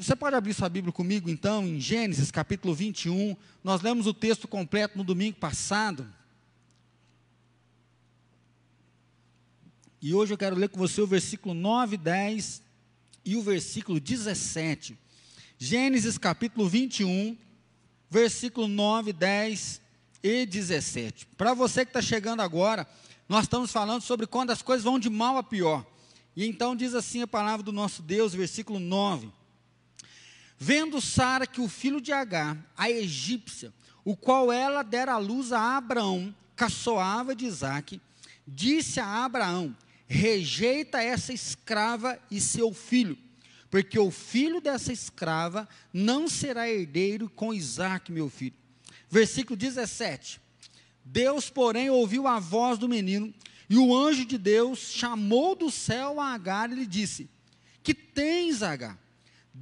Você pode abrir sua Bíblia comigo, então, em Gênesis capítulo 21. Nós lemos o texto completo no domingo passado. E hoje eu quero ler com você o versículo 9, 10 e o versículo 17. Gênesis capítulo 21, versículo 9, 10 e 17. Para você que está chegando agora, nós estamos falando sobre quando as coisas vão de mal a pior. E então diz assim a palavra do nosso Deus, versículo 9. Vendo Sara que o filho de Agar, a egípcia, o qual ela dera à luz a Abraão, caçoava de Isaac, disse a Abraão: Rejeita essa escrava e seu filho, porque o filho dessa escrava não será herdeiro com Isaac, meu filho. Versículo 17: Deus, porém, ouviu a voz do menino, e o anjo de Deus chamou do céu a Agar e lhe disse: Que tens, Agar?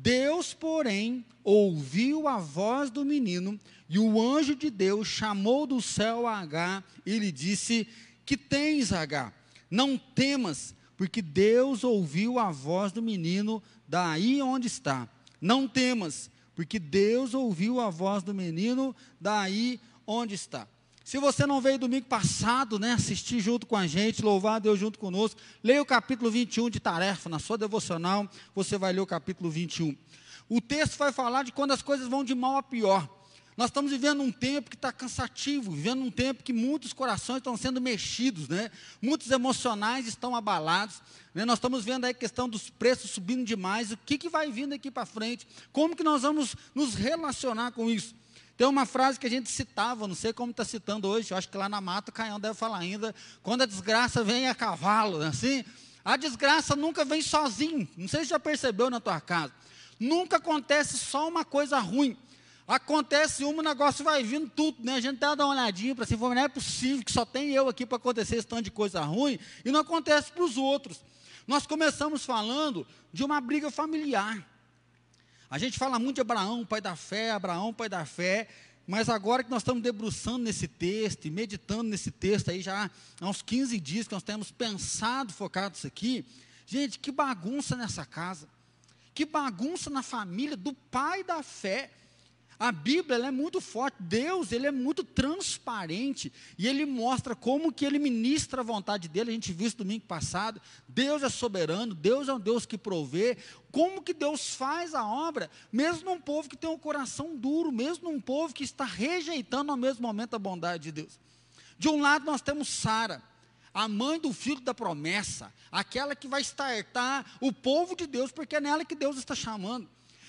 Deus, porém, ouviu a voz do menino, e o anjo de Deus chamou do céu a Agar e lhe disse: Que tens, Agar? Não temas, porque Deus ouviu a voz do menino daí onde está. Não temas, porque Deus ouviu a voz do menino daí onde está. Se você não veio domingo passado, né, assistir junto com a gente, louvar a Deus junto conosco, leia o capítulo 21 de tarefa, na sua devocional, você vai ler o capítulo 21. O texto vai falar de quando as coisas vão de mal a pior. Nós estamos vivendo um tempo que está cansativo, vivendo um tempo que muitos corações estão sendo mexidos, né? muitos emocionais estão abalados. Né? Nós estamos vendo aí a questão dos preços subindo demais. O que, que vai vindo aqui para frente? Como que nós vamos nos relacionar com isso? Tem uma frase que a gente citava, não sei como está citando hoje, eu acho que lá na mata o Caião deve falar ainda, quando a desgraça vem a cavalo, né, assim, a desgraça nunca vem sozinho, não sei se já percebeu na tua casa, nunca acontece só uma coisa ruim, acontece uma, o negócio vai vindo tudo, né? A gente dá uma olhadinha para assim, não é possível que só tem eu aqui para acontecer esse tanto de coisa ruim, e não acontece para os outros. Nós começamos falando de uma briga familiar. A gente fala muito de Abraão, pai da fé, Abraão, pai da fé, mas agora que nós estamos debruçando nesse texto e meditando nesse texto aí já há uns 15 dias que nós temos pensado, focado nisso aqui, gente, que bagunça nessa casa, que bagunça na família do pai da fé. A Bíblia é muito forte, Deus ele é muito transparente e ele mostra como que ele ministra a vontade dele. A gente viu isso domingo passado. Deus é soberano, Deus é um Deus que provê. Como que Deus faz a obra, mesmo num povo que tem um coração duro, mesmo num povo que está rejeitando ao mesmo momento a bondade de Deus. De um lado nós temos Sara, a mãe do filho da promessa, aquela que vai startar o povo de Deus, porque é nela que Deus está chamando.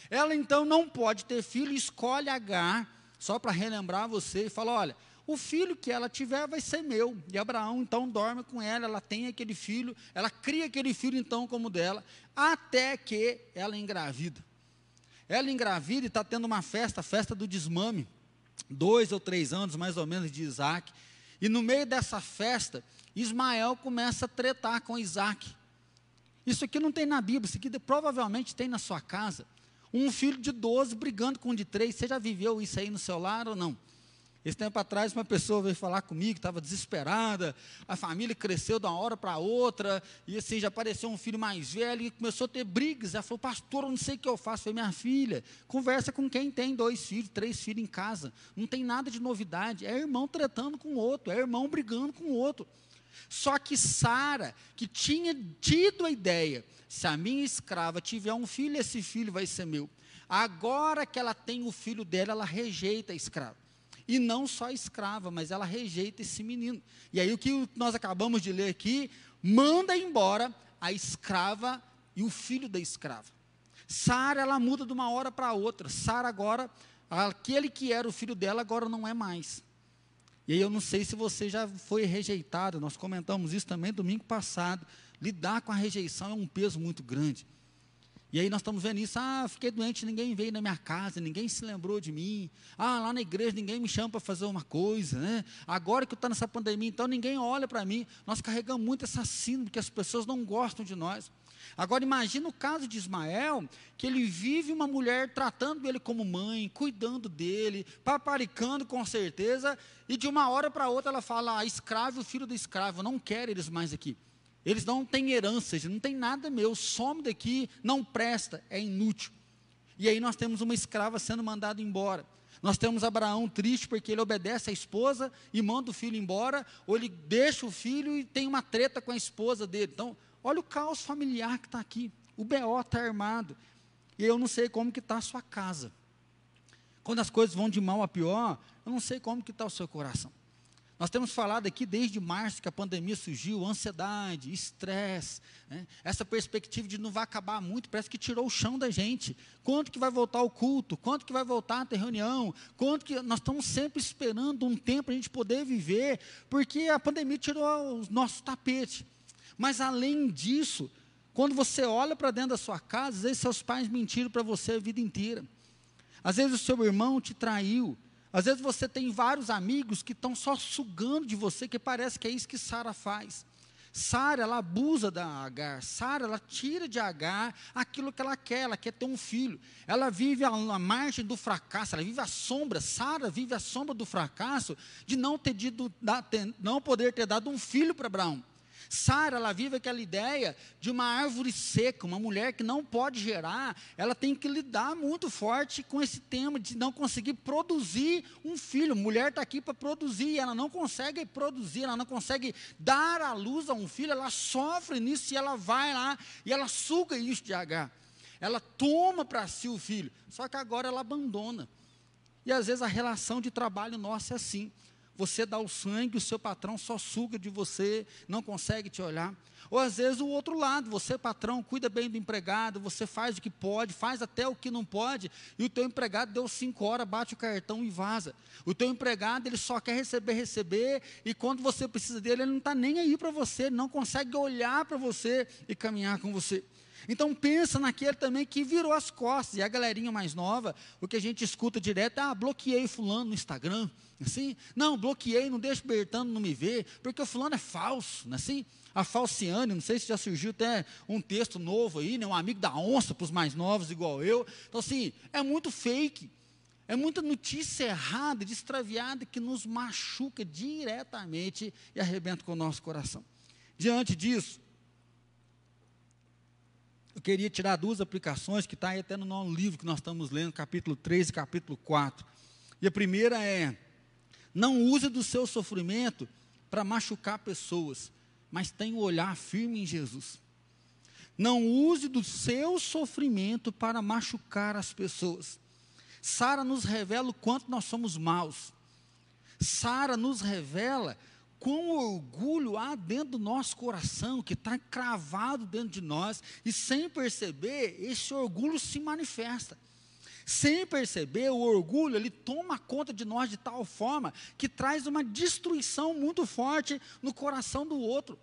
Ela então não pode ter filho, escolhe Agar, só para relembrar você, e fala: olha, o filho que ela tiver vai ser meu. E Abraão então dorme com ela, ela tem aquele filho, ela cria aquele filho então como dela, até que ela engravida. Ela engravida e está tendo uma festa, a festa do desmame, dois ou três anos mais ou menos de Isaac. E no meio dessa festa, Ismael começa a tretar com Isaac. Isso aqui não tem na Bíblia, isso aqui provavelmente tem na sua casa. Um filho de 12 brigando com um de 3. Você já viveu isso aí no seu lar ou não? Esse tempo atrás, uma pessoa veio falar comigo, estava desesperada, a família cresceu de uma hora para outra, e assim, já apareceu um filho mais velho, e começou a ter brigas. Ela falou, pastor, eu não sei o que eu faço. Falei, minha filha, conversa com quem tem dois filhos, três filhos em casa. Não tem nada de novidade. É irmão tratando com o outro, é irmão brigando com o outro. Só que Sara, que tinha tido a ideia se a minha escrava tiver um filho, esse filho vai ser meu. Agora que ela tem o filho dela, ela rejeita a escrava. E não só a escrava, mas ela rejeita esse menino. E aí o que nós acabamos de ler aqui, manda embora a escrava e o filho da escrava. Sara, ela muda de uma hora para outra. Sara agora, aquele que era o filho dela, agora não é mais. E aí eu não sei se você já foi rejeitado, nós comentamos isso também domingo passado. Lidar com a rejeição é um peso muito grande. E aí nós estamos vendo isso, ah, fiquei doente, ninguém veio na minha casa, ninguém se lembrou de mim. Ah, lá na igreja ninguém me chama para fazer uma coisa, né? Agora que está nessa pandemia, então ninguém olha para mim. Nós carregamos muito essa síndrome que as pessoas não gostam de nós. Agora imagina o caso de Ismael, que ele vive uma mulher tratando ele como mãe, cuidando dele, paparicando com certeza, e de uma hora para outra ela fala, ah, escravo, filho do escravo, não quero eles mais aqui. Eles não têm heranças, não tem nada meu, some daqui, não presta, é inútil. E aí nós temos uma escrava sendo mandada embora. Nós temos Abraão triste porque ele obedece à esposa e manda o filho embora, ou ele deixa o filho e tem uma treta com a esposa dele. Então, olha o caos familiar que está aqui. O BO está armado. E eu não sei como que está a sua casa. Quando as coisas vão de mal a pior, eu não sei como que está o seu coração. Nós temos falado aqui desde março que a pandemia surgiu, ansiedade, estresse, né? essa perspectiva de não vai acabar muito, parece que tirou o chão da gente. Quanto que vai voltar o culto? Quanto que vai voltar a ter reunião? Quanto que nós estamos sempre esperando um tempo para a gente poder viver, porque a pandemia tirou o nosso tapete. Mas além disso, quando você olha para dentro da sua casa, às vezes seus pais mentiram para você a vida inteira. Às vezes o seu irmão te traiu. Às vezes você tem vários amigos que estão só sugando de você, que parece que é isso que Sara faz. Sara, ela abusa da Agar. Sara, ela tira de Agar aquilo que ela quer, ela quer ter um filho. Ela vive a margem do fracasso, ela vive a sombra. Sara vive a sombra do fracasso de não ter dito, não poder ter dado um filho para Abraão. Sara, ela vive aquela ideia de uma árvore seca, uma mulher que não pode gerar, ela tem que lidar muito forte com esse tema de não conseguir produzir um filho. Mulher está aqui para produzir, ela não consegue produzir, ela não consegue dar à luz a um filho, ela sofre nisso e ela vai lá e ela suga isso de H. Ela toma para si o filho, só que agora ela abandona. E às vezes a relação de trabalho nossa é assim. Você dá o sangue, o seu patrão só suga de você, não consegue te olhar. Ou às vezes o outro lado, você patrão cuida bem do empregado, você faz o que pode, faz até o que não pode, e o teu empregado deu cinco horas, bate o cartão e vaza. O teu empregado ele só quer receber, receber, e quando você precisa dele, ele não está nem aí para você, não consegue olhar para você e caminhar com você. Então pensa naquele também que virou as costas, e a galerinha mais nova, o que a gente escuta direto é, ah, bloqueei fulano no Instagram, Assim? Não, bloqueei, não deixo o Bertano não me ver, porque o fulano é falso, não é assim? A falciane, não sei se já surgiu até um texto novo aí, né? um amigo da onça para os mais novos, igual eu. Então, assim, é muito fake. É muita notícia errada, extraviada, que nos machuca diretamente e arrebenta com o nosso coração. Diante disso, eu queria tirar duas aplicações que está aí até no nosso livro que nós estamos lendo, capítulo 3 e capítulo 4. E a primeira é não use do seu sofrimento para machucar pessoas, mas tenha um olhar firme em Jesus. Não use do seu sofrimento para machucar as pessoas. Sara nos revela o quanto nós somos maus. Sara nos revela quão orgulho há dentro do nosso coração, que está cravado dentro de nós, e sem perceber, esse orgulho se manifesta sem perceber, o orgulho, ele toma conta de nós de tal forma que traz uma destruição muito forte no coração do outro.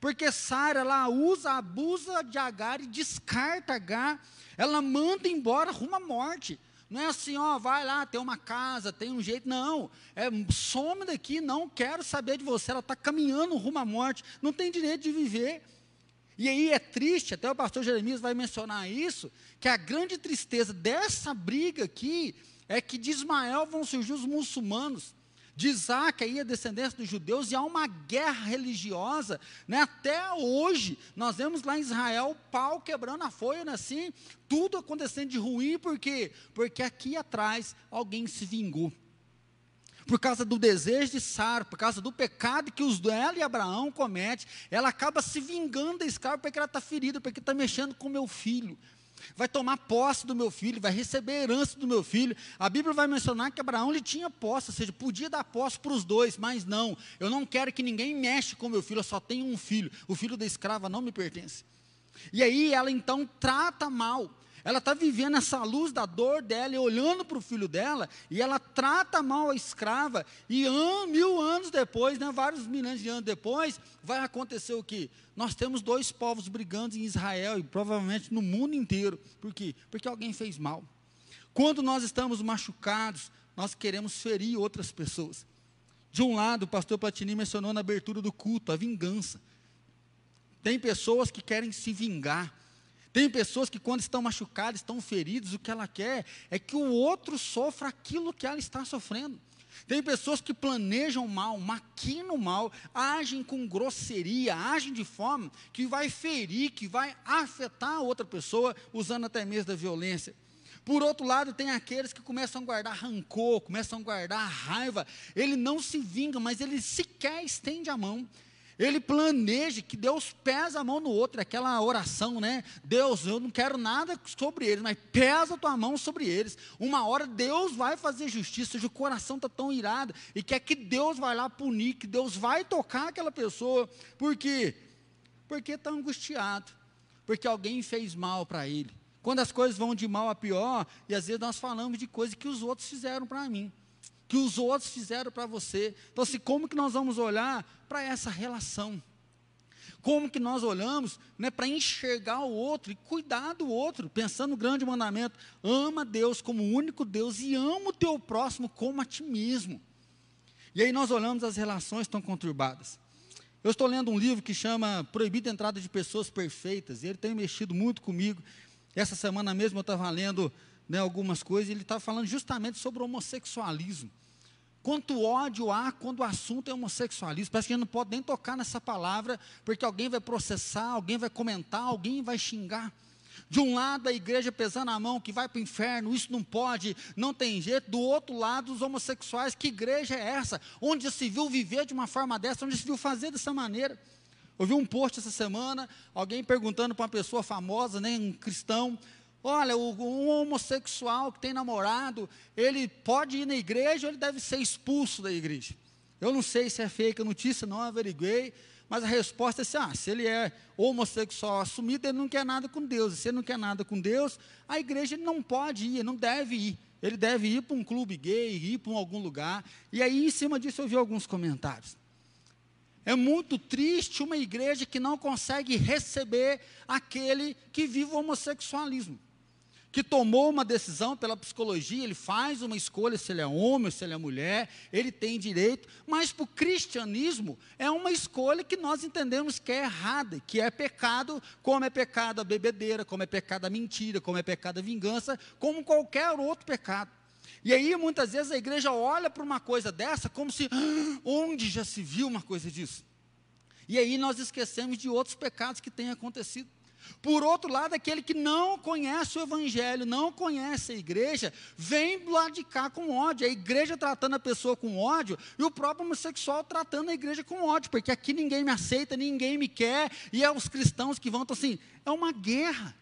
Porque Sara, ela usa, abusa de Agar e descarta Agar, ela manda embora rumo à morte. Não é assim, ó, vai lá, tem uma casa, tem um jeito. Não, é some daqui, não quero saber de você. Ela está caminhando rumo à morte, não tem direito de viver. E aí é triste, até o pastor Jeremias vai mencionar isso, que a grande tristeza dessa briga aqui é que de Ismael vão surgir os muçulmanos, de Isaac aí a descendência dos judeus, e há uma guerra religiosa, né? até hoje, nós vemos lá em Israel, pau quebrando a folha, né? assim, tudo acontecendo de ruim, por quê? Porque aqui atrás alguém se vingou por causa do desejo de Sara, por causa do pecado que os ela e Abraão comete, ela acaba se vingando da escrava porque ela está ferida, porque está mexendo com meu filho. Vai tomar posse do meu filho, vai receber herança do meu filho. A Bíblia vai mencionar que Abraão lhe tinha posse, ou seja, podia dar posse para os dois, mas não, eu não quero que ninguém mexa com meu filho, eu só tenho um filho. O filho da escrava não me pertence. E aí ela então trata mal ela está vivendo essa luz da dor dela e olhando para o filho dela, e ela trata mal a escrava, e an, mil anos depois, né, vários milhões de anos depois, vai acontecer o que? Nós temos dois povos brigando em Israel e provavelmente no mundo inteiro. Por quê? Porque alguém fez mal. Quando nós estamos machucados, nós queremos ferir outras pessoas. De um lado, o pastor Platini mencionou na abertura do culto a vingança. Tem pessoas que querem se vingar. Tem pessoas que, quando estão machucadas, estão feridas, o que ela quer é que o outro sofra aquilo que ela está sofrendo. Tem pessoas que planejam mal, maquinam mal, agem com grosseria, agem de forma que vai ferir, que vai afetar a outra pessoa, usando até mesmo da violência. Por outro lado, tem aqueles que começam a guardar rancor, começam a guardar raiva. Ele não se vinga, mas ele sequer estende a mão. Ele planeja que Deus pesa a mão no outro, aquela oração, né? Deus, eu não quero nada sobre eles, mas pesa a tua mão sobre eles. Uma hora Deus vai fazer justiça, o coração está tão irado e quer que Deus vai lá punir, que Deus vai tocar aquela pessoa. Por quê? Porque está angustiado, porque alguém fez mal para ele. Quando as coisas vão de mal a pior, e às vezes nós falamos de coisas que os outros fizeram para mim que os outros fizeram para você. Então, assim, como que nós vamos olhar para essa relação? Como que nós olhamos né, para enxergar o outro e cuidar do outro, pensando no grande mandamento: ama Deus como o único Deus e ama o teu próximo como a ti mesmo. E aí nós olhamos as relações tão conturbadas. Eu estou lendo um livro que chama Proibida a Entrada de Pessoas Perfeitas, e ele tem mexido muito comigo. Essa semana mesmo eu estava lendo né, algumas coisas, e ele estava falando justamente sobre o homossexualismo. Quanto ódio há quando o assunto é homossexualismo. Parece que a gente não pode nem tocar nessa palavra, porque alguém vai processar, alguém vai comentar, alguém vai xingar. De um lado, a igreja pesando a mão que vai para o inferno, isso não pode, não tem jeito. Do outro lado, os homossexuais, que igreja é essa? Onde se viu viver de uma forma dessa, onde se viu fazer dessa maneira? Eu vi um post essa semana, alguém perguntando para uma pessoa famosa, né, um cristão, Olha, um homossexual que tem namorado, ele pode ir na igreja ou ele deve ser expulso da igreja? Eu não sei se é fake a notícia, não averiguei, mas a resposta é assim: ah, se ele é homossexual assumido, ele não quer nada com Deus. E se ele não quer nada com Deus, a igreja não pode ir, não deve ir. Ele deve ir para um clube gay, ir para algum lugar. E aí, em cima disso, eu vi alguns comentários. É muito triste uma igreja que não consegue receber aquele que vive o homossexualismo que tomou uma decisão pela psicologia, ele faz uma escolha se ele é homem ou se ele é mulher, ele tem direito, mas para o cristianismo é uma escolha que nós entendemos que é errada, que é pecado, como é pecado a bebedeira, como é pecado a mentira, como é pecado a vingança, como qualquer outro pecado. E aí muitas vezes a igreja olha para uma coisa dessa como se, ah, onde já se viu uma coisa disso? E aí nós esquecemos de outros pecados que têm acontecido. Por outro lado, aquele que não conhece o Evangelho, não conhece a igreja, vem do lado de cá com ódio. A igreja tratando a pessoa com ódio e o próprio homossexual tratando a igreja com ódio, porque aqui ninguém me aceita, ninguém me quer, e é os cristãos que vão. Então, assim, é uma guerra.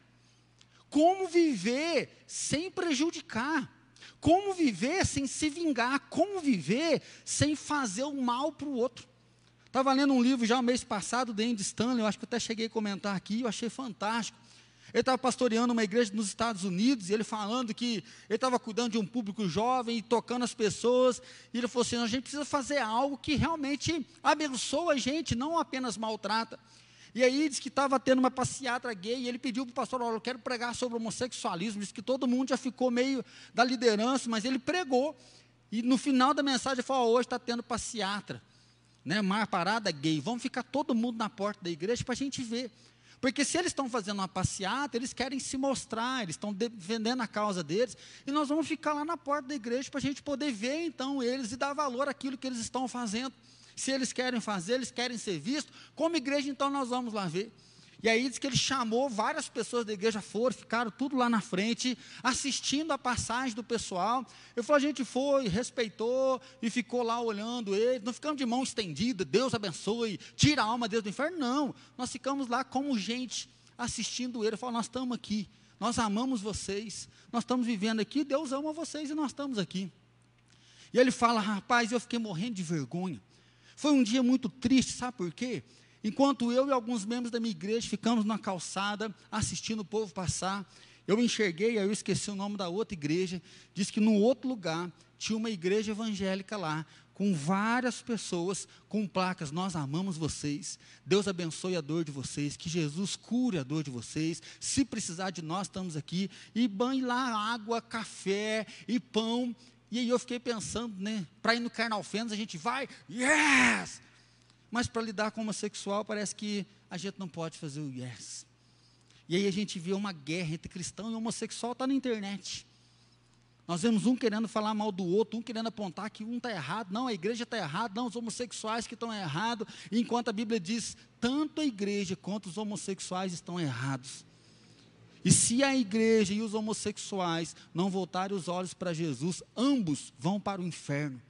Como viver sem prejudicar? Como viver sem se vingar? Como viver sem fazer o mal para o outro? Estava lendo um livro já mês passado, de Andy Stanley, eu acho que até cheguei a comentar aqui, eu achei fantástico. Ele estava pastoreando uma igreja nos Estados Unidos, e ele falando que ele estava cuidando de um público jovem e tocando as pessoas, e ele falou assim: a gente precisa fazer algo que realmente abençoa a gente, não apenas maltrata. E aí disse que estava tendo uma passeata gay, e ele pediu para o pastor, olha, eu quero pregar sobre homossexualismo, disse que todo mundo já ficou meio da liderança, mas ele pregou, e no final da mensagem ele falou, hoje está tendo passeata né, mar parada gay, vamos ficar todo mundo na porta da igreja para a gente ver. Porque se eles estão fazendo uma passeata, eles querem se mostrar, eles estão defendendo a causa deles, e nós vamos ficar lá na porta da igreja para a gente poder ver então eles e dar valor àquilo que eles estão fazendo. Se eles querem fazer, eles querem ser vistos, como igreja, então nós vamos lá ver. E aí diz que ele chamou várias pessoas da igreja, foram, ficaram tudo lá na frente, assistindo a passagem do pessoal. Eu falei, a gente foi, respeitou e ficou lá olhando ele. Não ficamos de mão estendida, Deus abençoe, tira a alma de Deus do inferno. Não, nós ficamos lá como gente, assistindo ele. Eu nós estamos aqui, nós amamos vocês, nós estamos vivendo aqui, Deus ama vocês e nós estamos aqui. E ele fala, rapaz, eu fiquei morrendo de vergonha. Foi um dia muito triste, sabe por quê? Enquanto eu e alguns membros da minha igreja ficamos na calçada assistindo o povo passar, eu enxerguei, aí eu esqueci o nome da outra igreja, disse que no outro lugar tinha uma igreja evangélica lá, com várias pessoas com placas, nós amamos vocês, Deus abençoe a dor de vocês, que Jesus cure a dor de vocês, se precisar de nós, estamos aqui, e banhe lá água, café e pão, e aí eu fiquei pensando, né, para ir no Carnal Fênix, a gente vai, yes! Mas para lidar com o homossexual, parece que a gente não pode fazer o yes. E aí a gente vê uma guerra entre cristão e homossexual, está na internet. Nós vemos um querendo falar mal do outro, um querendo apontar que um está errado, não, a igreja está errada, não, os homossexuais que estão errados, enquanto a Bíblia diz, tanto a igreja quanto os homossexuais estão errados. E se a igreja e os homossexuais não voltarem os olhos para Jesus, ambos vão para o inferno.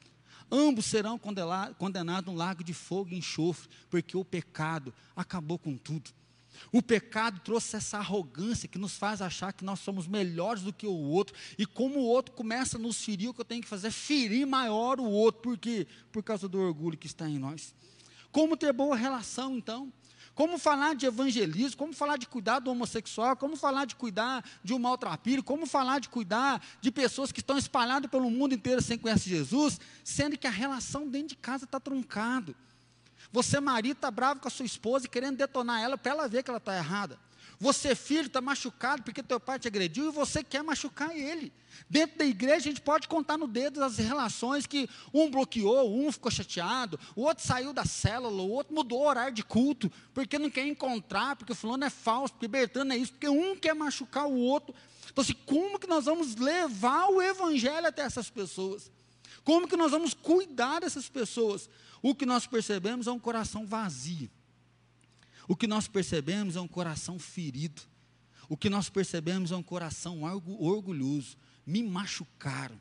Ambos serão condenados no lago de fogo e enxofre, porque o pecado acabou com tudo. O pecado trouxe essa arrogância que nos faz achar que nós somos melhores do que o outro, e como o outro começa a nos ferir, o que eu tenho que fazer é ferir maior o outro, por quê? Por causa do orgulho que está em nós. Como ter boa relação, então? Como falar de evangelismo, como falar de cuidar do homossexual, como falar de cuidar de um maltrapilho, como falar de cuidar de pessoas que estão espalhadas pelo mundo inteiro sem conhecer Jesus, sendo que a relação dentro de casa está truncado. Você, marido, está bravo com a sua esposa e querendo detonar ela para ela ver que ela está errada. Você, filho, está machucado porque teu pai te agrediu e você quer machucar ele. Dentro da igreja, a gente pode contar no dedo as relações que um bloqueou, um ficou chateado, o outro saiu da célula, o outro mudou o horário de culto, porque não quer encontrar, porque o fulano é falso, porque Bertano é isso, porque um quer machucar o outro. Então, assim, como que nós vamos levar o evangelho até essas pessoas? Como que nós vamos cuidar dessas pessoas? O que nós percebemos é um coração vazio. O que nós percebemos é um coração ferido. O que nós percebemos é um coração orgulhoso. Me machucaram,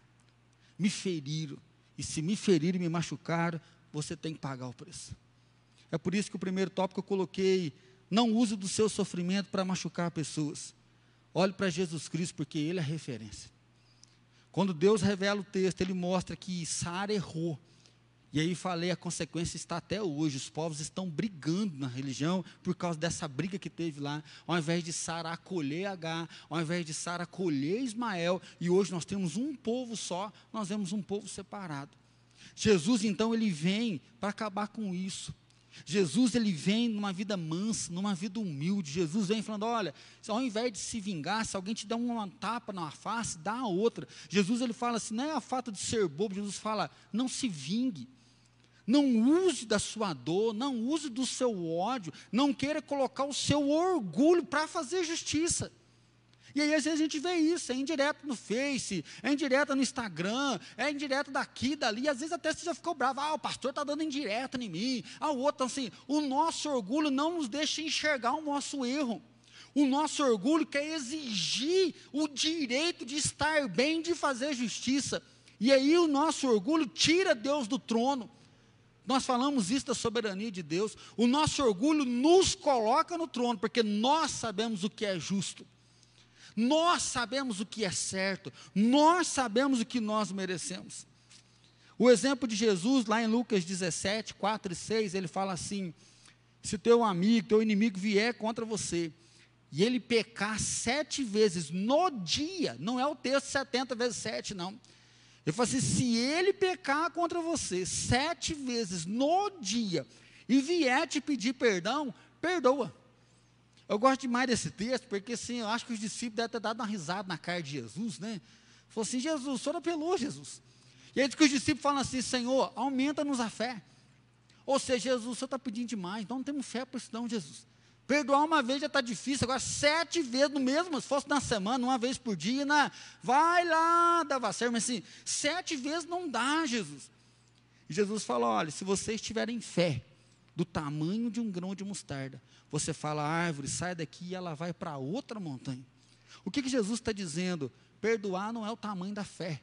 me feriram. E se me feriram e me machucaram, você tem que pagar o preço. É por isso que o primeiro tópico eu coloquei: não use do seu sofrimento para machucar pessoas. Olhe para Jesus Cristo, porque Ele é referência. Quando Deus revela o texto, Ele mostra que Sara errou e aí falei, a consequência está até hoje. Os povos estão brigando na religião por causa dessa briga que teve lá. Ao invés de Sara acolher H, ao invés de Sara acolher Ismael, e hoje nós temos um povo só, nós vemos um povo separado. Jesus então ele vem para acabar com isso. Jesus ele vem numa vida mansa, numa vida humilde. Jesus vem falando: olha, ao invés de se vingar, se alguém te dá uma tapa na face, dá a outra. Jesus ele fala assim: não é a fato de ser bobo. Jesus fala: não se vingue. Não use da sua dor, não use do seu ódio, não queira colocar o seu orgulho para fazer justiça. E aí, às vezes, a gente vê isso, é indireto no Face, é indireto no Instagram, é indireto daqui, dali, às vezes até você já ficou bravo, ah, o pastor está dando indireta em mim, ah, o outro, assim, o nosso orgulho não nos deixa enxergar o nosso erro. O nosso orgulho quer exigir o direito de estar bem, de fazer justiça. E aí o nosso orgulho tira Deus do trono. Nós falamos isso da soberania de Deus. O nosso orgulho nos coloca no trono, porque nós sabemos o que é justo. Nós sabemos o que é certo. Nós sabemos o que nós merecemos. O exemplo de Jesus, lá em Lucas 17, 4 e 6, ele fala assim: se teu amigo, teu inimigo vier contra você, e ele pecar sete vezes no dia, não é o texto 70 vezes 7, não ele falou assim: se ele pecar contra você sete vezes no dia e vier te pedir perdão, perdoa. Eu gosto demais desse texto, porque assim, eu acho que os discípulos devem ter dado uma risada na cara de Jesus, né? Falou assim: Jesus, o senhor apelou, Jesus. E aí diz que os discípulos falam assim: Senhor, aumenta-nos a fé. Ou seja, Jesus, o senhor está pedindo demais, então não temos fé para isso, não, Jesus. Perdoar uma vez já está difícil, agora sete vezes no mesmo, se fosse na semana, uma vez por dia, na, vai lá, dava certo, mas assim, sete vezes não dá, Jesus. E Jesus fala: olha, se vocês tiverem fé do tamanho de um grão de mostarda, você fala árvore, sai daqui e ela vai para outra montanha. O que, que Jesus está dizendo? Perdoar não é o tamanho da fé.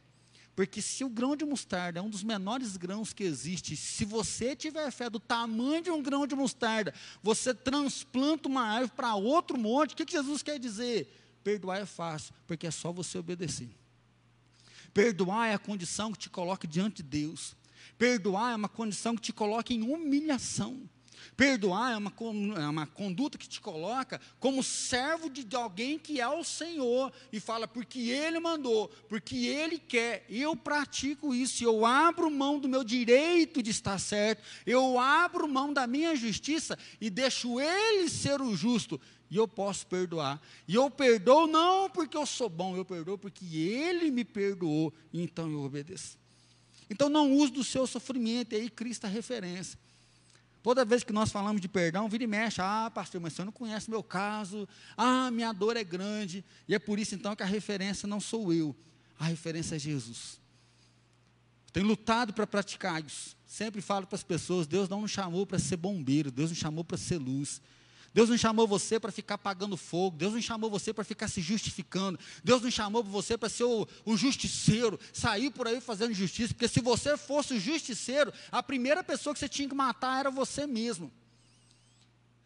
Porque se o grão de mostarda é um dos menores grãos que existe, se você tiver fé do tamanho de um grão de mostarda, você transplanta uma árvore para outro monte, o que, que Jesus quer dizer? Perdoar é fácil, porque é só você obedecer. Perdoar é a condição que te coloca diante de Deus. Perdoar é uma condição que te coloca em humilhação. Perdoar é uma, é uma conduta que te coloca como servo de alguém que é o Senhor e fala, porque Ele mandou, porque Ele quer, eu pratico isso, eu abro mão do meu direito de estar certo, eu abro mão da minha justiça e deixo Ele ser o justo, e eu posso perdoar. E eu perdoo não porque eu sou bom, eu perdoo porque Ele me perdoou, então eu obedeço. Então não use do seu sofrimento, e aí Cristo é referência. Toda vez que nós falamos de perdão, vira e mexe. Ah, pastor, mas você não conhece meu caso. Ah, minha dor é grande. E é por isso então que a referência não sou eu. A referência é Jesus. Tenho lutado para praticar isso. Sempre falo para as pessoas: Deus não nos chamou para ser bombeiro, Deus nos chamou para ser luz. Deus não chamou você para ficar pagando fogo. Deus não chamou você para ficar se justificando. Deus não chamou você para ser o, o, justiceiro, sair por aí fazendo justiça. Porque se você fosse o justiceiro, a primeira pessoa que você tinha que matar era você mesmo.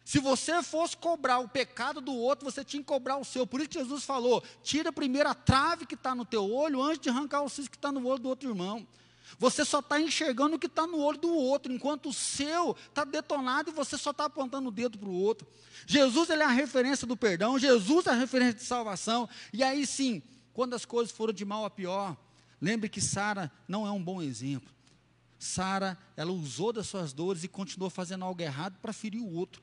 Se você fosse cobrar o pecado do outro, você tinha que cobrar o seu. Por isso Jesus falou: tira primeiro a trave que está no teu olho antes de arrancar o cisco que está no olho do outro irmão. Você só está enxergando o que está no olho do outro, enquanto o seu está detonado e você só está apontando o dedo para o outro. Jesus ele é a referência do perdão, Jesus é a referência de salvação. E aí sim, quando as coisas foram de mal a pior, lembre que Sara não é um bom exemplo. Sara, ela usou das suas dores e continuou fazendo algo errado para ferir o outro.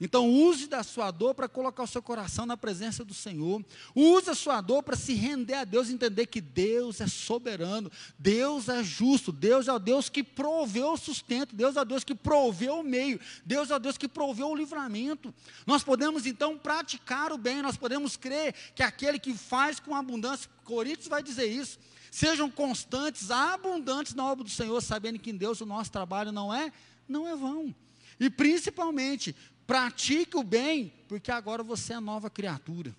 Então, use da sua dor para colocar o seu coração na presença do Senhor. Use a sua dor para se render a Deus, entender que Deus é soberano, Deus é justo, Deus é o Deus que proveu o sustento, Deus é o Deus que proveu o meio, Deus é o Deus que proveu o livramento. Nós podemos então praticar o bem, nós podemos crer que aquele que faz com abundância, Coríntios vai dizer isso. Sejam constantes, abundantes na obra do Senhor, sabendo que em Deus o nosso trabalho não é, não é vão. E principalmente, Pratique o bem, porque agora você é nova criatura.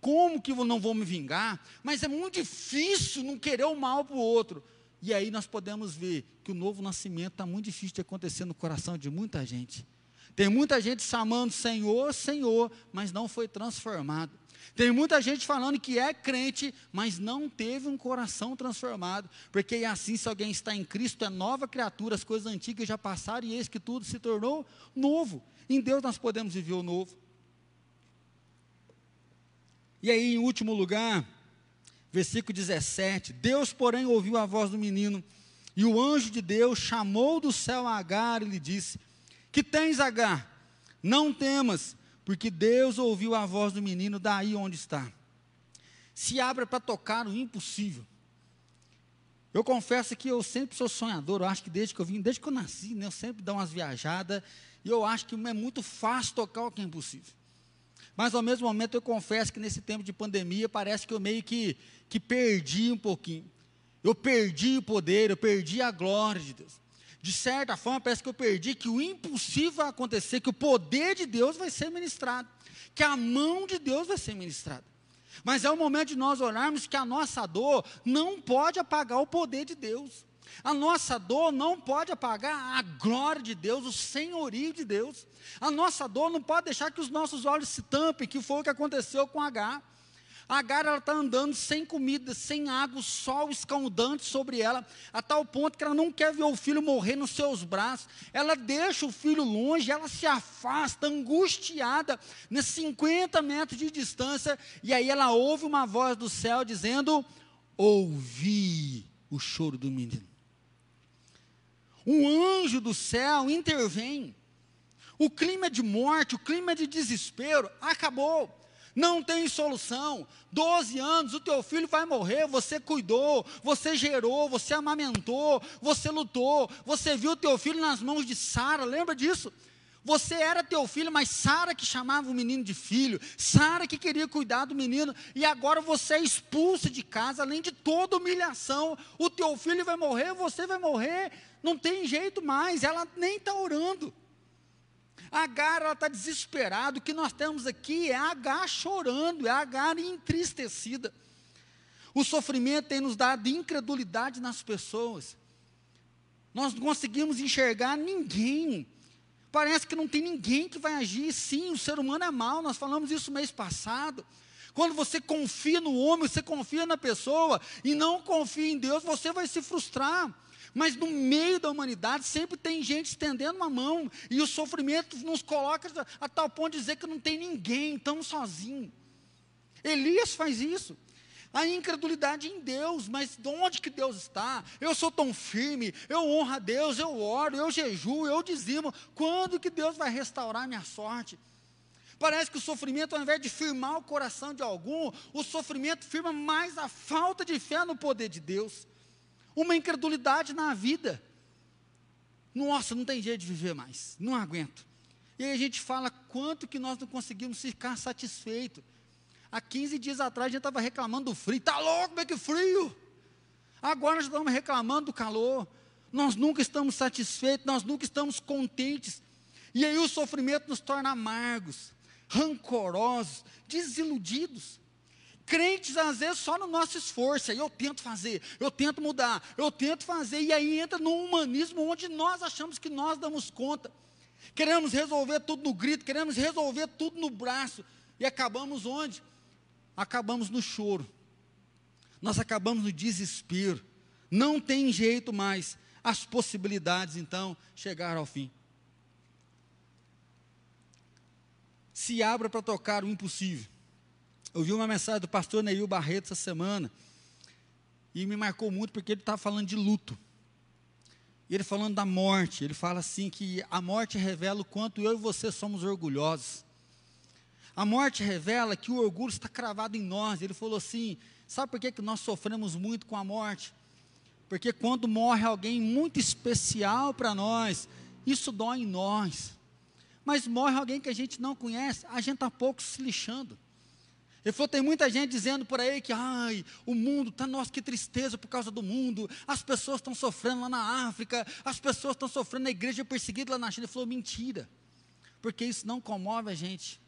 Como que eu não vou me vingar? Mas é muito difícil não querer o mal para o outro. E aí nós podemos ver que o novo nascimento está muito difícil de acontecer no coração de muita gente. Tem muita gente chamando Senhor, Senhor, mas não foi transformado. Tem muita gente falando que é crente, mas não teve um coração transformado. Porque assim, se alguém está em Cristo, é nova criatura, as coisas antigas já passaram e eis que tudo se tornou novo. Em Deus nós podemos viver o novo. E aí, em último lugar, versículo 17: Deus, porém, ouviu a voz do menino, e o anjo de Deus chamou do céu a Agar e lhe disse: Que tens, Agar? Não temas porque Deus ouviu a voz do menino daí onde está. Se abre para tocar o impossível. Eu confesso que eu sempre sou sonhador, eu acho que desde que eu vim, desde que eu nasci, né, eu sempre dou umas viajadas, e eu acho que é muito fácil tocar o que é impossível. Mas ao mesmo momento eu confesso que nesse tempo de pandemia parece que eu meio que, que perdi um pouquinho. Eu perdi o poder, eu perdi a glória de Deus de certa forma, parece que eu perdi que o impossível vai acontecer, que o poder de Deus vai ser ministrado, que a mão de Deus vai ser ministrada. Mas é o momento de nós olharmos que a nossa dor não pode apagar o poder de Deus. A nossa dor não pode apagar a glória de Deus, o senhorio de Deus. A nossa dor não pode deixar que os nossos olhos se tampem, que foi o que aconteceu com H. Agar está andando sem comida, sem água, sol escaldante sobre ela, a tal ponto que ela não quer ver o filho morrer nos seus braços. Ela deixa o filho longe, ela se afasta, angustiada, nesses 50 metros de distância, e aí ela ouve uma voz do céu dizendo: Ouvi o choro do menino. Um anjo do céu intervém. O clima de morte, o clima de desespero acabou não tem solução. Doze anos, o teu filho vai morrer, você cuidou, você gerou, você amamentou, você lutou, você viu o teu filho nas mãos de Sara, lembra disso? Você era teu filho, mas Sara que chamava o menino de filho, Sara que queria cuidar do menino, e agora você é expulso de casa, além de toda humilhação. O teu filho vai morrer, você vai morrer, não tem jeito mais, ela nem está orando. Agar ela está desesperada. O que nós temos aqui é Agar chorando, é Agar entristecida. O sofrimento tem nos dado incredulidade nas pessoas. Nós não conseguimos enxergar ninguém. Parece que não tem ninguém que vai agir. Sim, o ser humano é mau. Nós falamos isso mês passado. Quando você confia no homem, você confia na pessoa e não confia em Deus, você vai se frustrar. Mas no meio da humanidade sempre tem gente estendendo uma mão, e o sofrimento nos coloca a tal ponto de dizer que não tem ninguém, tão sozinho. Elias faz isso. A incredulidade em Deus, mas de onde que Deus está? Eu sou tão firme, eu honro a Deus, eu oro, eu jejuo, eu dizimo. Quando que Deus vai restaurar minha sorte? Parece que o sofrimento, ao invés de firmar o coração de algum, o sofrimento firma mais a falta de fé no poder de Deus uma incredulidade na vida. Nossa, não tem jeito de viver mais, não aguento. E aí a gente fala quanto que nós não conseguimos ficar satisfeitos. Há 15 dias atrás a gente estava reclamando do frio. Está louco, como é que frio? Agora nós estamos reclamando do calor. Nós nunca estamos satisfeitos, nós nunca estamos contentes. E aí o sofrimento nos torna amargos, rancorosos, desiludidos. Crentes, às vezes, só no nosso esforço, aí eu tento fazer, eu tento mudar, eu tento fazer, e aí entra num humanismo onde nós achamos que nós damos conta. Queremos resolver tudo no grito, queremos resolver tudo no braço, e acabamos onde? Acabamos no choro, nós acabamos no desespero, não tem jeito mais, as possibilidades então chegaram ao fim. Se abra para tocar o impossível. Eu vi uma mensagem do pastor Neil Barreto essa semana, e me marcou muito porque ele estava falando de luto. Ele falando da morte, ele fala assim que a morte revela o quanto eu e você somos orgulhosos. A morte revela que o orgulho está cravado em nós. Ele falou assim: sabe por que, que nós sofremos muito com a morte? Porque quando morre alguém muito especial para nós, isso dói em nós. Mas morre alguém que a gente não conhece, a gente está pouco se lixando. Ele falou: tem muita gente dizendo por aí que, ai, o mundo está, nossa, que tristeza por causa do mundo, as pessoas estão sofrendo lá na África, as pessoas estão sofrendo na igreja perseguida lá na China. Ele falou: mentira, porque isso não comove a gente.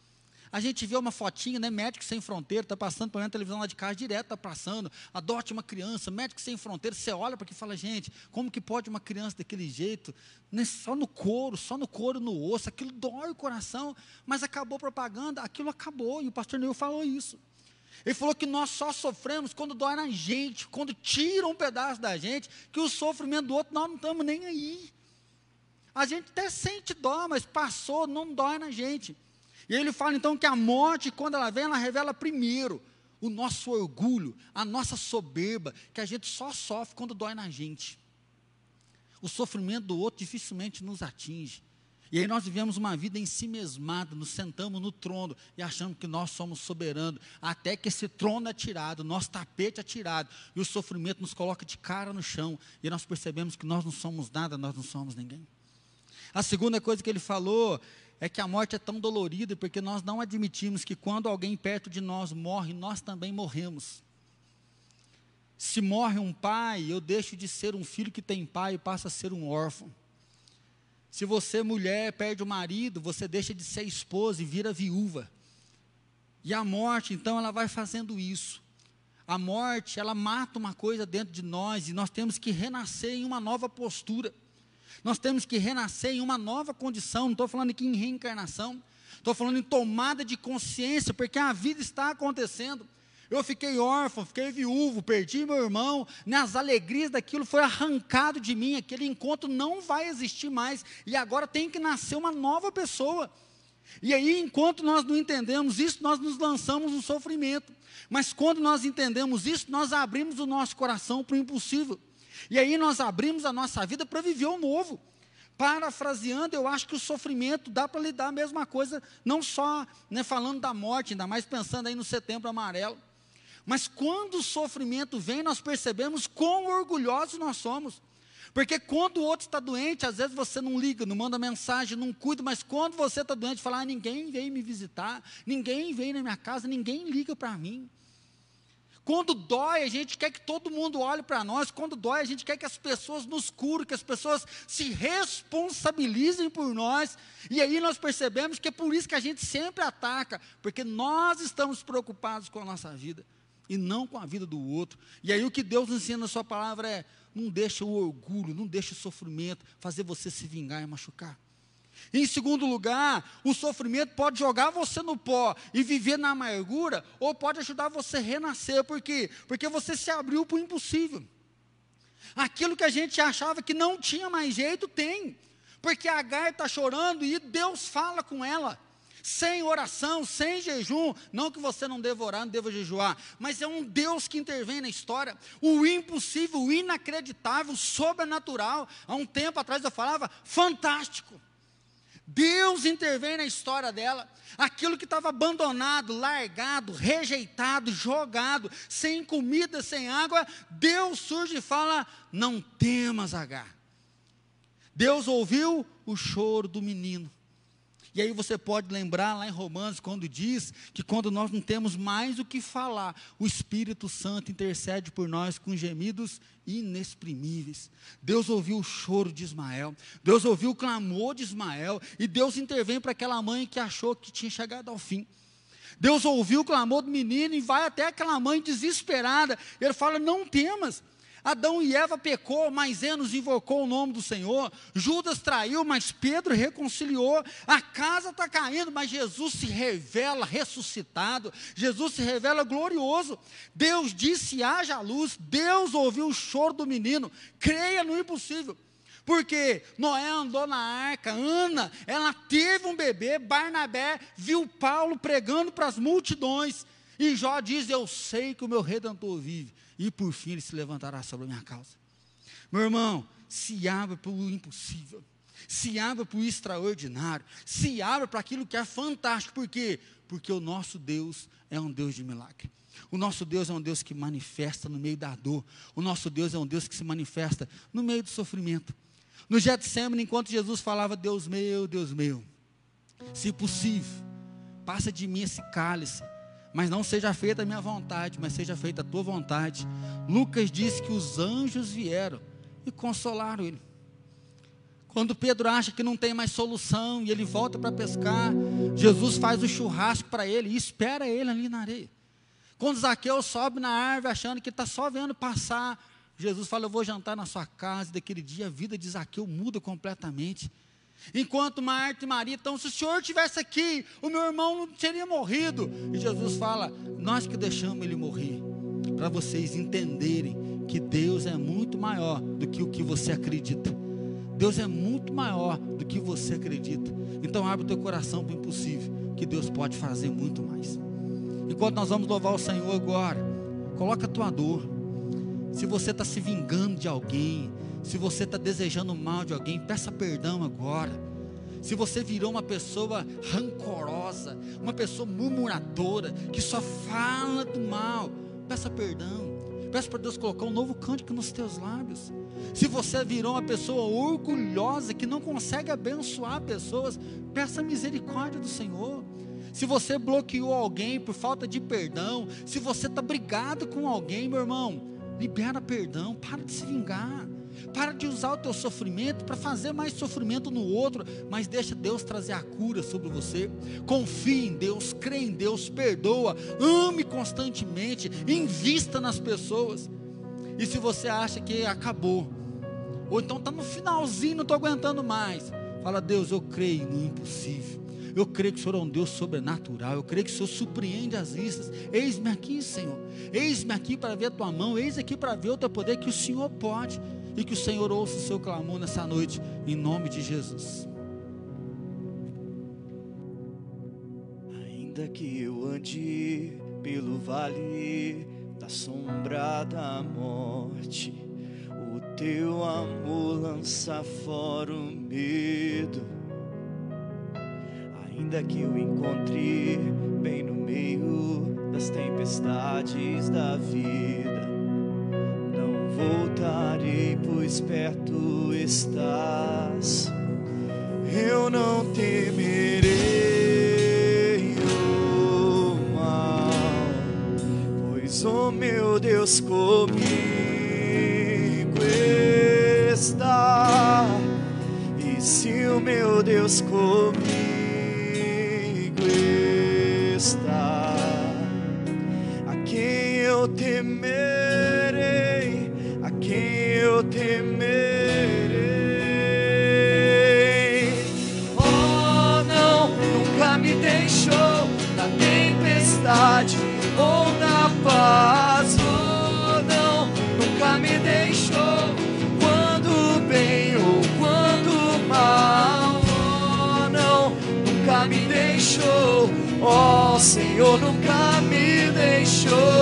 A gente vê uma fotinha, né? Médico Sem Fronteira, está passando uma televisão lá de casa, direto está passando, adote uma criança, Médico Sem Fronteira, você olha para aqui e fala, gente, como que pode uma criança daquele jeito, né, só no couro, só no couro, no osso, aquilo dói o coração, mas acabou propaganda, aquilo acabou, e o pastor Neil falou isso. Ele falou que nós só sofremos quando dói na gente, quando tiram um pedaço da gente, que o sofrimento do outro nós não estamos nem aí. A gente até sente dó, mas passou, não dói na gente. E ele fala então que a morte, quando ela vem, ela revela primeiro o nosso orgulho, a nossa soberba, que a gente só sofre quando dói na gente. O sofrimento do outro dificilmente nos atinge. E aí nós vivemos uma vida em si mesmada, nos sentamos no trono e achamos que nós somos soberanos, até que esse trono é tirado, nosso tapete é tirado, e o sofrimento nos coloca de cara no chão, e nós percebemos que nós não somos nada, nós não somos ninguém. A segunda coisa que ele falou é que a morte é tão dolorida porque nós não admitimos que quando alguém perto de nós morre, nós também morremos. Se morre um pai, eu deixo de ser um filho que tem pai e passa a ser um órfão. Se você, mulher, perde o marido, você deixa de ser esposa e vira viúva. E a morte, então, ela vai fazendo isso. A morte, ela mata uma coisa dentro de nós e nós temos que renascer em uma nova postura. Nós temos que renascer em uma nova condição, não estou falando aqui em reencarnação, estou falando em tomada de consciência, porque a vida está acontecendo. Eu fiquei órfão, fiquei viúvo, perdi meu irmão, nas alegrias daquilo foi arrancado de mim, aquele encontro não vai existir mais, e agora tem que nascer uma nova pessoa. E aí, enquanto nós não entendemos isso, nós nos lançamos no sofrimento. Mas quando nós entendemos isso, nós abrimos o nosso coração para o impossível. E aí nós abrimos a nossa vida para viver o novo. Parafraseando, eu acho que o sofrimento dá para lidar a mesma coisa, não só né, falando da morte, ainda mais pensando aí no setembro amarelo. Mas quando o sofrimento vem, nós percebemos quão orgulhosos nós somos. Porque quando o outro está doente, às vezes você não liga, não manda mensagem, não cuida, mas quando você está doente, fala, ah, ninguém veio me visitar, ninguém veio na minha casa, ninguém liga para mim. Quando dói, a gente quer que todo mundo olhe para nós. Quando dói, a gente quer que as pessoas nos curem, que as pessoas se responsabilizem por nós. E aí nós percebemos que é por isso que a gente sempre ataca, porque nós estamos preocupados com a nossa vida e não com a vida do outro. E aí o que Deus ensina na sua palavra é: não deixa o orgulho, não deixa o sofrimento fazer você se vingar e machucar. Em segundo lugar, o sofrimento pode jogar você no pó e viver na amargura, ou pode ajudar você a renascer. Por quê? Porque você se abriu para o impossível. Aquilo que a gente achava que não tinha mais jeito, tem. Porque a Agar está chorando e Deus fala com ela. Sem oração, sem jejum, não que você não deva orar, não deva jejuar, mas é um Deus que intervém na história. O impossível, o inacreditável, o sobrenatural. Há um tempo atrás eu falava, fantástico. Deus intervém na história dela. Aquilo que estava abandonado, largado, rejeitado, jogado, sem comida, sem água, Deus surge e fala: Não temas, Agar. Deus ouviu o choro do menino. E aí você pode lembrar lá em Romanos, quando diz que quando nós não temos mais o que falar, o Espírito Santo intercede por nós com gemidos inexprimíveis. Deus ouviu o choro de Ismael, Deus ouviu o clamor de Ismael, e Deus intervém para aquela mãe que achou que tinha chegado ao fim. Deus ouviu o clamor do menino e vai até aquela mãe desesperada. Ele fala: Não temas, Adão e Eva pecou, mas Enos invocou o nome do Senhor. Judas traiu, mas Pedro reconciliou. A casa está caindo, mas Jesus se revela ressuscitado. Jesus se revela glorioso. Deus disse: haja luz. Deus ouviu o choro do menino. Creia no impossível. Porque Noé andou na arca, Ana, ela teve um bebê, Barnabé viu Paulo pregando para as multidões. E Jó diz: Eu sei que o meu redentor vive e por fim ele se levantará sobre a minha causa. Meu irmão, se abra para o impossível, se abra para o extraordinário, se abra para aquilo que é fantástico, por quê? Porque o nosso Deus é um Deus de milagre. O nosso Deus é um Deus que manifesta no meio da dor. O nosso Deus é um Deus que se manifesta no meio do sofrimento. No Getsemane, enquanto Jesus falava, Deus meu, Deus meu, se possível, passa de mim esse cálice, mas não seja feita a minha vontade, mas seja feita a tua vontade. Lucas diz que os anjos vieram e consolaram ele. Quando Pedro acha que não tem mais solução e ele volta para pescar, Jesus faz o churrasco para ele e espera ele ali na areia. Quando Zaqueu sobe na árvore achando que está só vendo passar, Jesus fala: Eu vou jantar na sua casa. E daquele dia a vida de Zaqueu muda completamente. Enquanto Marta e Maria, então, se o Senhor tivesse aqui, o meu irmão não teria morrido. E Jesus fala: Nós que deixamos ele morrer, para vocês entenderem que Deus é muito maior do que o que você acredita. Deus é muito maior do que você acredita. Então abre o teu coração para o impossível, que Deus pode fazer muito mais. Enquanto nós vamos louvar o Senhor agora, coloca a tua dor. Se você está se vingando de alguém, se você está desejando mal de alguém, peça perdão agora. Se você virou uma pessoa rancorosa, uma pessoa murmuradora, que só fala do mal, peça perdão. Peça para Deus colocar um novo cântico nos teus lábios. Se você virou uma pessoa orgulhosa, que não consegue abençoar pessoas, peça misericórdia do Senhor. Se você bloqueou alguém por falta de perdão, se você está brigado com alguém, meu irmão, libera perdão, para de se vingar. Para de usar o teu sofrimento para fazer mais sofrimento no outro, mas deixa Deus trazer a cura sobre você. Confie em Deus, crê em Deus, perdoa, ame constantemente, invista nas pessoas. E se você acha que acabou, ou então está no finalzinho, não estou aguentando mais, fala: Deus, eu creio no impossível. Eu creio que o Senhor é um Deus sobrenatural. Eu creio que o Senhor surpreende as vistas. Eis-me aqui, Senhor. Eis-me aqui para ver a tua mão. Eis aqui para ver o teu poder que o Senhor pode e que o Senhor ouça o seu clamor nessa noite, em nome de Jesus. Ainda que eu ande pelo vale da sombra da morte, o teu amor lança fora o medo. Ainda que eu encontre bem no meio das tempestades da vida voltarei, pois perto estás. Eu não temerei o mal, pois o meu Deus comigo está. E se o meu Deus comigo eu temer? eu temerei. Oh, não, nunca me deixou na tempestade ou na paz. Oh, não, nunca me deixou quando bem ou quando mal. Oh, não, nunca me deixou. Oh, Senhor, nunca me deixou.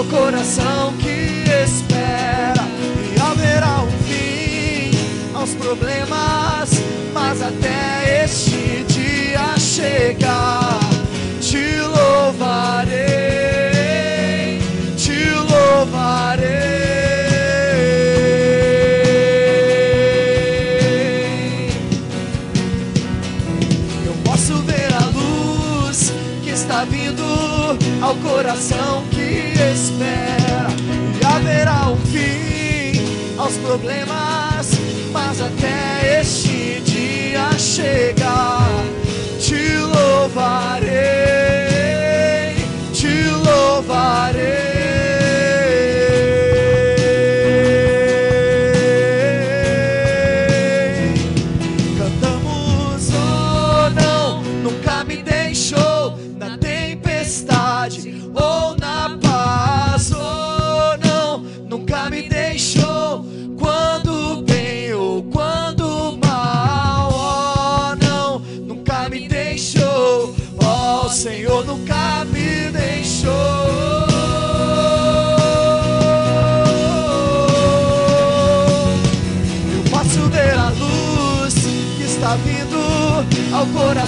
Ao coração que espera. E haverá um fim aos problemas, mas até este dia chegar, espera. E haverá um fim aos problemas, mas até este dia chegar, te louvarei,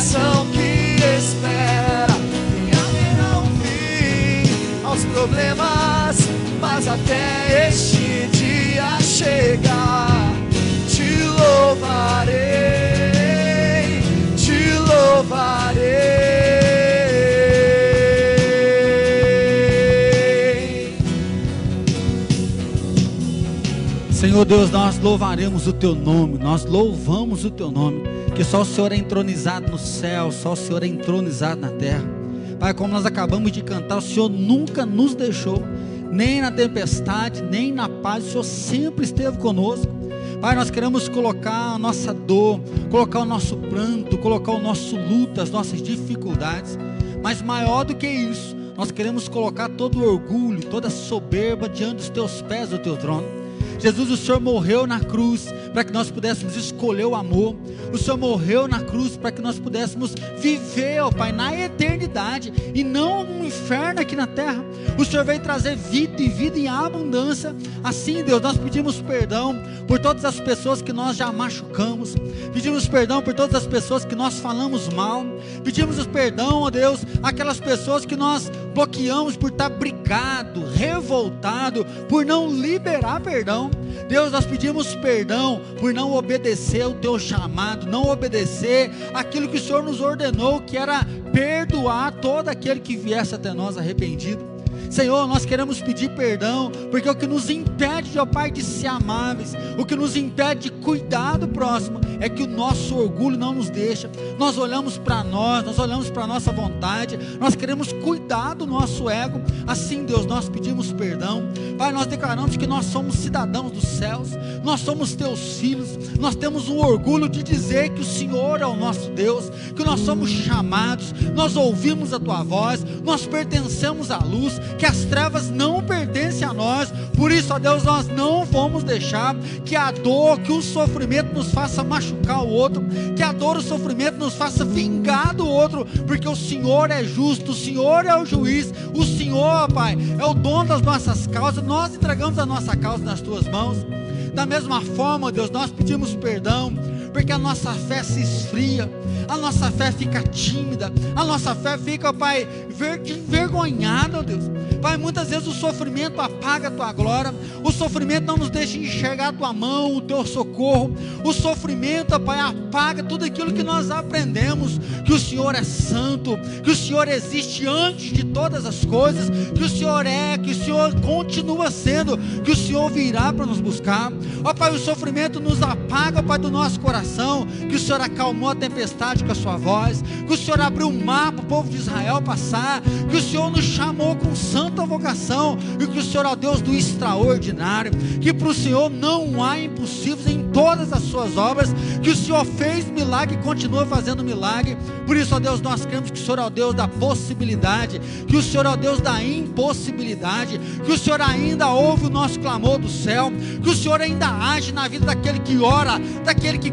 coração que espera. E haverá um fim aos problemas, mas até este dia chegar, te louvarei, te louvarei. Senhor Deus, nós louvaremos o teu nome, nós louvamos o teu nome, que só o Senhor é entronizado no céu, só o Senhor é entronizado na terra. Pai, como nós acabamos de cantar, o Senhor nunca nos deixou, nem na tempestade, nem na paz, o Senhor sempre esteve conosco. Pai, nós queremos colocar a nossa dor, colocar o nosso pranto, colocar o nosso luto, as nossas dificuldades, mas maior do que isso, nós queremos colocar todo o orgulho, toda a soberba diante dos teus pés do teu trono. Jesus, o Senhor morreu na cruz para que nós pudéssemos escolher o amor. O Senhor morreu na cruz para que nós pudéssemos viver, ó Pai, na eternidade e não um inferno aqui na terra. O Senhor veio trazer vida e vida em abundância. Assim, Deus, nós pedimos perdão por todas as pessoas que nós já machucamos. Pedimos perdão por todas as pessoas que nós falamos mal. Pedimos perdão, ó Deus, aquelas pessoas que nós bloqueamos por estar brigado, revoltado, por não liberar perdão. Deus, nós pedimos perdão por não obedecer o teu chamado, não obedecer aquilo que o Senhor nos ordenou, que era perdoar todo aquele que viesse até nós arrependido. Senhor, nós queremos pedir perdão, porque o que nos impede, ó Pai, de ser amáveis, o que nos impede de cuidar do próximo, é que o nosso orgulho não nos deixa. Nós olhamos para nós, nós olhamos para a nossa vontade, nós queremos cuidar do nosso ego. Assim, Deus, nós pedimos perdão. Pai, nós declaramos que nós somos cidadãos dos céus, nós somos teus filhos, nós temos o orgulho de dizer que o Senhor é o nosso Deus, que nós somos chamados, nós ouvimos a tua voz, nós pertencemos à luz, que as trevas não pertencem a nós. Por isso, ó Deus, nós não vamos deixar que a dor, que o sofrimento nos faça machucar o outro, que a dor, o sofrimento nos faça vingar do outro, porque o Senhor é justo, o Senhor é o juiz, o Senhor, Pai, é o dono das nossas causas. Nós entregamos a nossa causa nas tuas mãos. Da mesma forma, Deus, nós pedimos perdão porque a nossa fé se esfria, a nossa fé fica tímida, a nossa fé fica, Pai, envergonhada, Deus. Pai, muitas vezes o sofrimento apaga a tua glória, o sofrimento não nos deixa enxergar a tua mão, o teu socorro, o sofrimento, Pai, apaga tudo aquilo que nós aprendemos: que o Senhor é santo, que o Senhor existe antes de todas as coisas, que o Senhor é, que o Senhor continua sendo, que o Senhor virá para nos buscar. Ó Pai, o sofrimento nos apaga, Pai, do nosso coração, que o Senhor acalmou a tempestade com a sua voz, que o Senhor abriu o mar para o povo de Israel passar, que o Senhor nos chamou com santa vocação, e que o Senhor é o Deus do extraordinário, que para o Senhor não há impossíveis em todas as suas obras, que o Senhor fez milagre e continua fazendo milagre. Por isso, ó Deus, nós cremos que o Senhor é o Deus da possibilidade, que o Senhor é o Deus da impossibilidade, que o Senhor ainda ouve o nosso clamor do céu, que o Senhor ainda age na vida daquele que ora, daquele que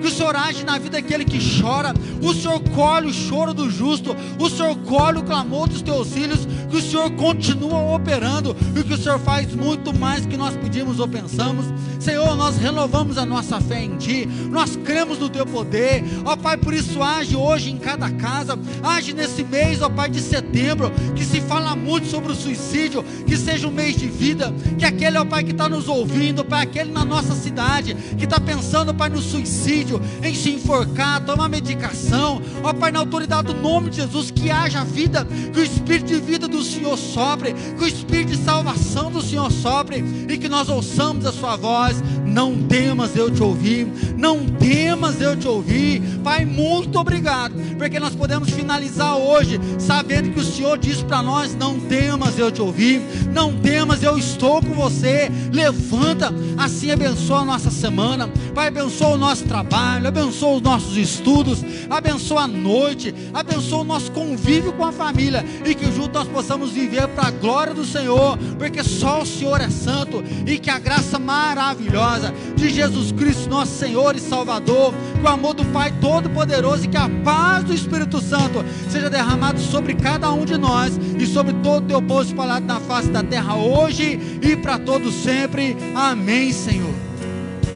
que o Senhor age na vida daquele que chora, o Senhor colhe o choro do justo, o Senhor colhe o clamor dos teus filhos, que o Senhor continua operando e que o Senhor faz muito mais do que nós pedimos ou pensamos. Senhor, nós renovamos a nossa fé em Ti, nós cremos no Teu poder, ó Pai, por isso age hoje em cada casa, age nesse mês, ó Pai, de setembro, que se fala muito sobre o suicídio, que seja um mês de vida, que aquele, ó Pai, que está nos ouvindo, Pai, aquele na nossa cidade, que está pensando, Pai, no suicídio, em se enforcar, tomar medicação, ó Pai, na autoridade do nome de Jesus, que haja vida, que o Espírito de vida do Senhor sopre, que o Espírito de salvação do Senhor sopre, e que nós ouçamos a Sua voz não temas, eu te ouvi. Não temas, eu te ouvi. Pai, muito obrigado, porque nós podemos finalizar hoje sabendo que o Senhor diz para nós: Não temas, eu te ouvi. Não temas, eu estou com você. Levanta, assim abençoa a nossa semana. Pai, abençoa o nosso trabalho, abençoa os nossos estudos, abençoa a noite, abençoa o nosso convívio com a família e que juntos nós possamos viver para a glória do Senhor, porque só o Senhor é santo e que a graça maravilhosa maravilhosa de Jesus Cristo, nosso Senhor e Salvador, que o amor do Pai Todo-Poderoso e que a paz do Espírito Santo seja derramado sobre cada um de nós e sobre todo o teu povo espalhado na face da terra hoje e para todos sempre. Amém, Senhor.